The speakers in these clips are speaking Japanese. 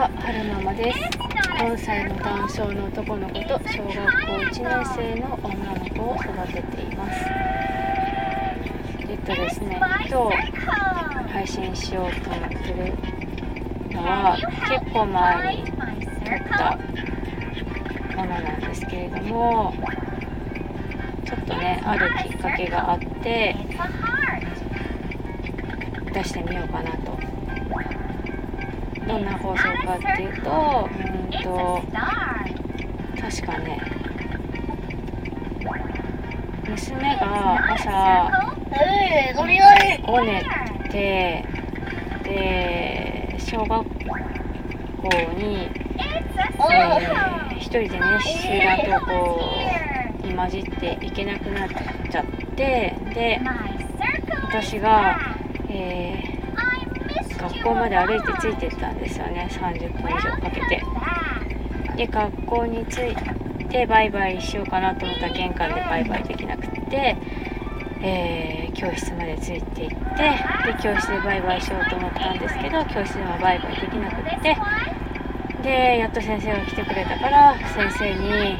は、はるままです。4歳の男性の男の子と小学校1年生の女の子を育てています。えっとですね、今日配信しようと思ってるのは、結構前に撮ったものなんですけれども、ちょっとね、あるきっかけがあって、出してみようかなとどんな放送かっていうとうんと確かね。娘が朝ごねてで小学校に、えー、一人でね集団登校に混じって行けなくなっちゃってで私が、えー学校まで歩いてついてったんですよね。30分以上かけて。で学校に着いてバイバイしようかなと思ったら玄関でバイバイできなくってえー、教室までついていってで教室でバイバイしようと思ったんですけど教室ではバイバイできなくって。でやっと先生が来てくれたから先生に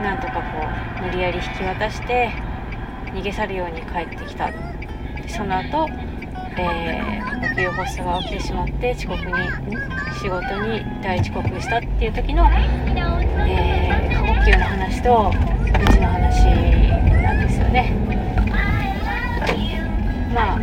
なんとかこう無理やり引き渡して逃げ去るように帰ってきた。その後えー、呼吸発作が起きてしまって遅刻に仕事に大遅刻したっていう時の、えー、過呼吸の話とうちの話なんですよね。まあ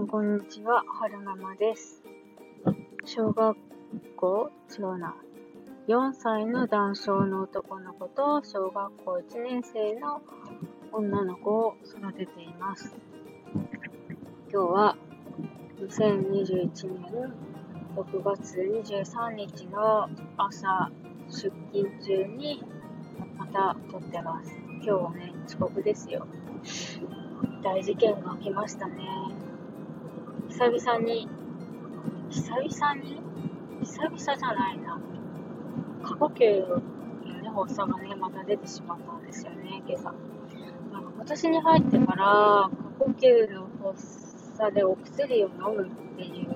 んこんにちははるままです小学校違うな4歳の男性の男の子と小学校1年生の女の子を育てています今日は2021年6月23日の朝出勤中にまた撮ってます。今日はね、遅刻ですよ。大事件が起きましたね。久々に、久々に？久々じゃないな。過呼吸の、発作がね、また出てしまったんですよね、今朝。なんか今年に入ってから、過呼吸の発作でお薬を飲むっていう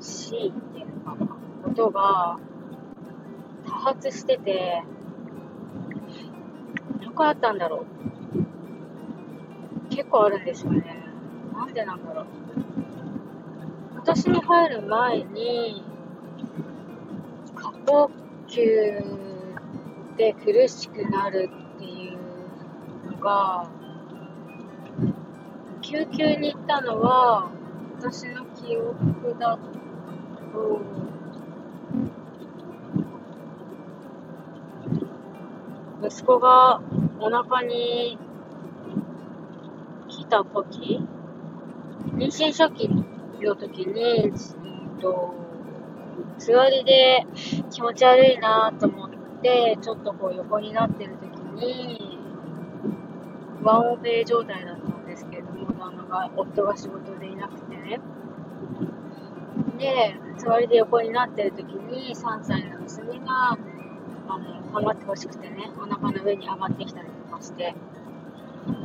しいっていうのかな、ことが多発してて、何回あったんだろう。結構あるんですよね。なんでなんだろう。今年に入る前に、過呼吸で苦しくなるっていうのが、救急に行ったのは、私の記憶だと息子がお腹に来た時妊娠初期の時に、うんと、座りで気持ち悪いなと思って、ちょっとこう横になってる時に、ワンオペ状態だったんですけれども、旦那が、夫が仕事でいなくてね。で、座りで横になってる時に3歳の娘が、あの、頑張ってほしくてね、お腹の上に上がってきたりとかして、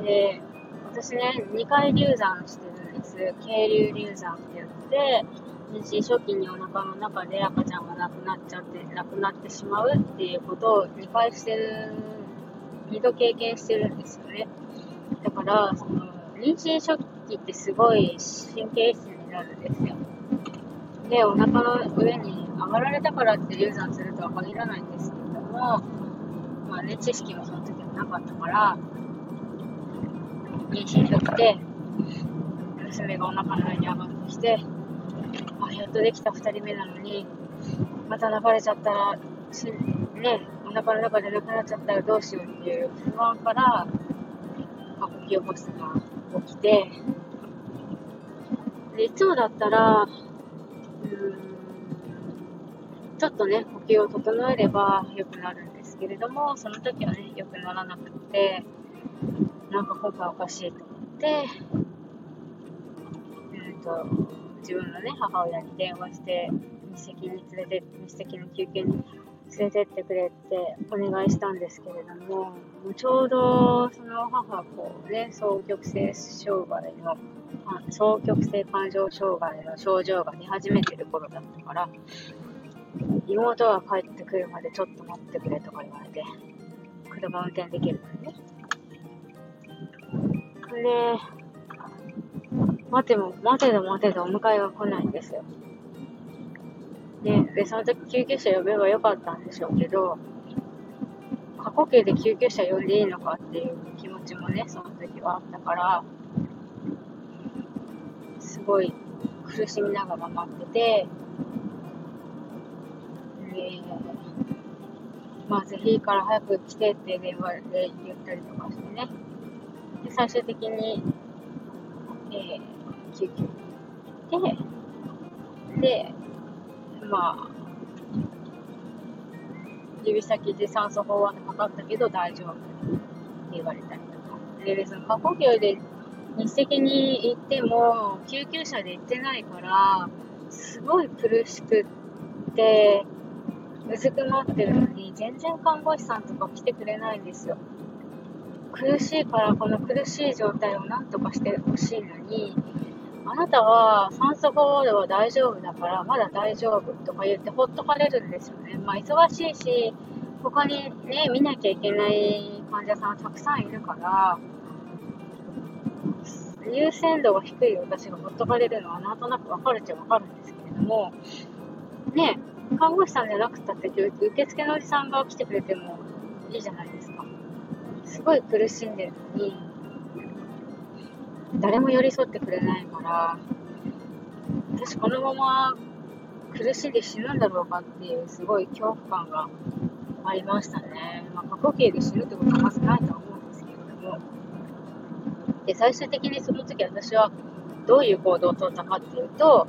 で、私ね、2回流産してるす。渓流流産って言って、妊娠初期にお腹の中で赤ちゃんが亡くなっちゃって、亡くなってしまうっていうことを2回してる、2度経験してるんですよね。だから、その、妊娠初期ってすごい神経質になるんですよ。で、お腹の上に上がられたからって流産するとは限らないんですけれども、まあね、知識もその時はなかったから、妊娠初期で、娘がお腹の上に上がってきて、あ、やっとできた2人目なのに、また流れちゃったら、しね、お腹の中でなくなっちゃったらどうしようっていう不安から、あ呼吸発作が起きて、でいつもだったら、うんちょっとね、呼吸を整えれば良くなるんですけれども、その時はね、良くならなくって、なんか今回おかしいと思って、と、自分のね、母親に電話して、日赤に連れて、日赤の休憩に連れてってくれってお願いしたんですけれども、もうちょうどその母こうね、双極性障害の、双極性感情障害の症状が出始めてる頃だったから、妹が帰ってくるまでちょっと待ってくれとか言われて、車運転できるからね。で、待ても、待てど待てどお迎えが来ないんですよ。ね、で、その時救急車呼べばよかったんでしょうけど、過呼吸で救急車呼んでいいのかっていう気持ちもね、その時はあったから、すごい苦しみながら待ってて、えまあ、ぜひいいから早く来てって電話で言ったりとかしてね。で、最終的に、えー、救急に行って、で、まあ、指先で酸素飽和で測ったけど大丈夫って言われたりとか。で、その過呼吸で日赤に行っても、救急車で行ってないから、すごい苦しくって、うずくまってるのに、全然看護師さんとか来てくれないんですよ。苦しいから、この苦しい状態をなんとかしてほしいのに、あなたは酸素飽和では大丈夫だから、まだ大丈夫とか言ってほっとかれるんですよね。まあ、忙しいし、他にね、見なきゃいけない患者さんはたくさんいるから、優先度が低い私がほっとかれるのはなんとなくわかるっちゃわかるんですけれども、ね、看護師さんじゃなくたって受付のおじさんが来てくれてもいいじゃないですか。すごい苦しんでるのに、誰も寄り添ってくれないから、私このまま苦しんで死ぬんだろうかっていうすごい恐怖感がありましたね。まあ、過呼吸で死ぬってことはまずないとは思うんですけれども。で、最終的にその時私はどういう行動をとったかっていうと、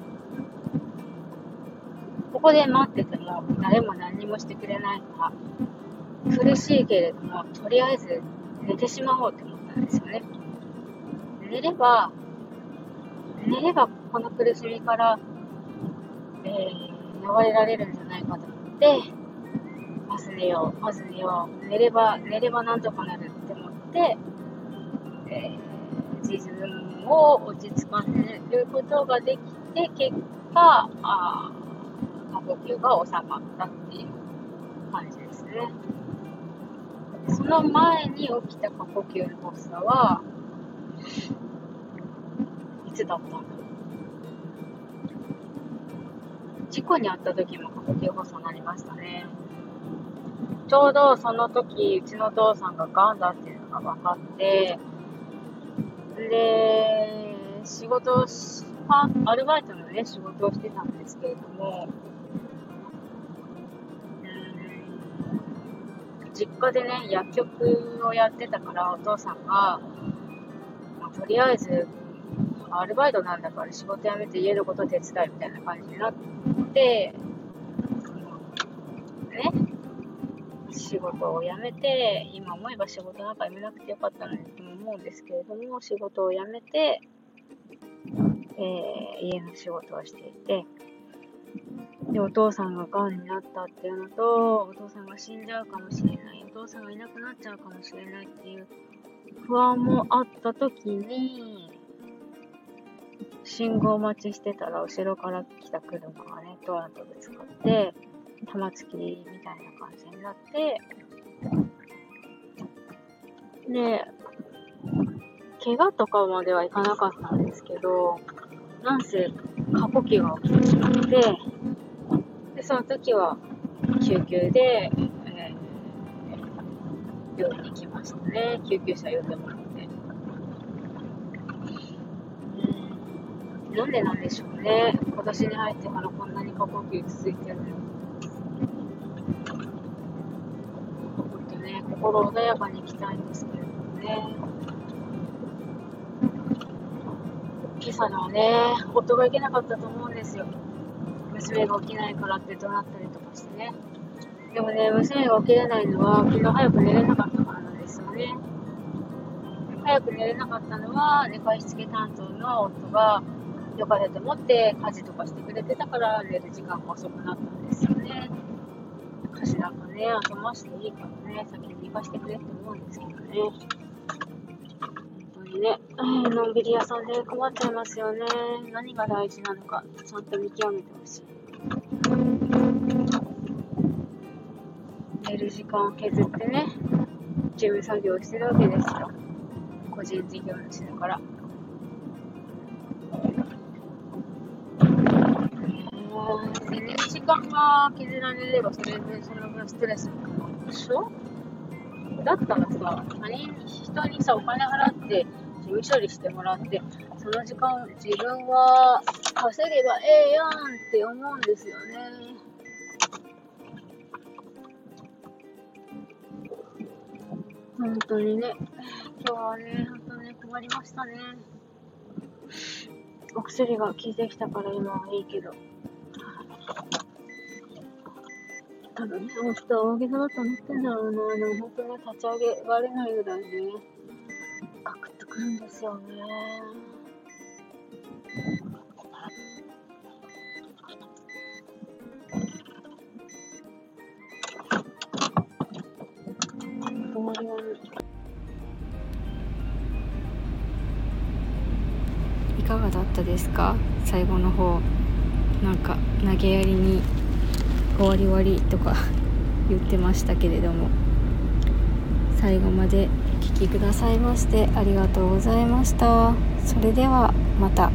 ここで待ってても誰も何もしてくれないから、苦しいけれども、とりあえず寝てしまおうって思ったんですよね。寝れば、寝ればこの苦しみから、えー、逃れられるんじゃないかと思って、まず寝よう、まず寝よう、寝れば、寝ればなんとかなるって思って、えー、自分を落ち着かせることができて、結果、あ過呼吸が収まったっていう感じですね。その前に起きた過呼吸の発作は、いつだったんだろう。事故に遭った時も呼吸発作になりましたね。ちょうどその時、うちのお父さんが癌だっていうのが分かって、で、仕事をし、アルバイトのね、仕事をしてたんですけれども、実家でね、薬局をやってたから、お父さんが、とりあえず、アルバイトなんだから仕事辞めて家のこと手伝いみたいな感じになって、ね、仕事を辞めて、今思えば仕事なんか辞めなくてよかったのにと思うんですけれども、仕事を辞めて、えー、家の仕事をしていて、で、お父さんが癌になったっていうのと、お父さんが死んじゃうかもしれない、お父さんがいなくなっちゃうかもしれないっていう不安もあった時に、信号待ちしてたら後ろから来た車がね、ドアとぶつかって、玉突きみたいな感じになって、で、怪我とかまではいかなかったんですけど、なんせ過呼吸が起きてしまって、で、その時は救急で、病院に行きましたね。救急車呼んでもらって。うん、なんでなんでしょうね。今年に入ってからこんなに過呼吸続いてるの。ほんとね、心穏やかに行きたいんですけれどもね。今朝のはね、夫が行けなかったと思うんですよ。娘が起きないからって怒鳴ったりとかしてね。でもね、娘が起きれないのは、昨日早く寝れなか早く寝れなかったのは、寝かしつけ担当の夫が、よかれと思って家事とかしてくれてたから寝る時間が遅くなったんですよね。家事なんかね、後回しでいいからね、先に寝かしてくれって思うんですけどね。本当にね、のんびり屋さんで困っちゃいますよね。何が大事なのか、ちゃんと見極めてほしい。寝る時間を削ってね、事務作業してるわけですよ。個人事業主だからもう。寝る時間が削られれば、それでその分ストレスもかるでしょ？だったらさ、他人、人にさ、お金払って、事務処理してもらって、その時間自分は稼げばええやんって思うんですよね。本当にね、今日はね、本当に困りましたね。お薬が効いてきたから今はいいけど。多分ね、明日大げさだと思ってんだろうな。でも本当に立ち上げられないぐらいね、ガクッとくるんですよね。いかがだったですか？最後の方なんか投げやりに終わり終わりとか 言ってましたけれども。最後までお聴きくださいましてありがとうございました。それではまた。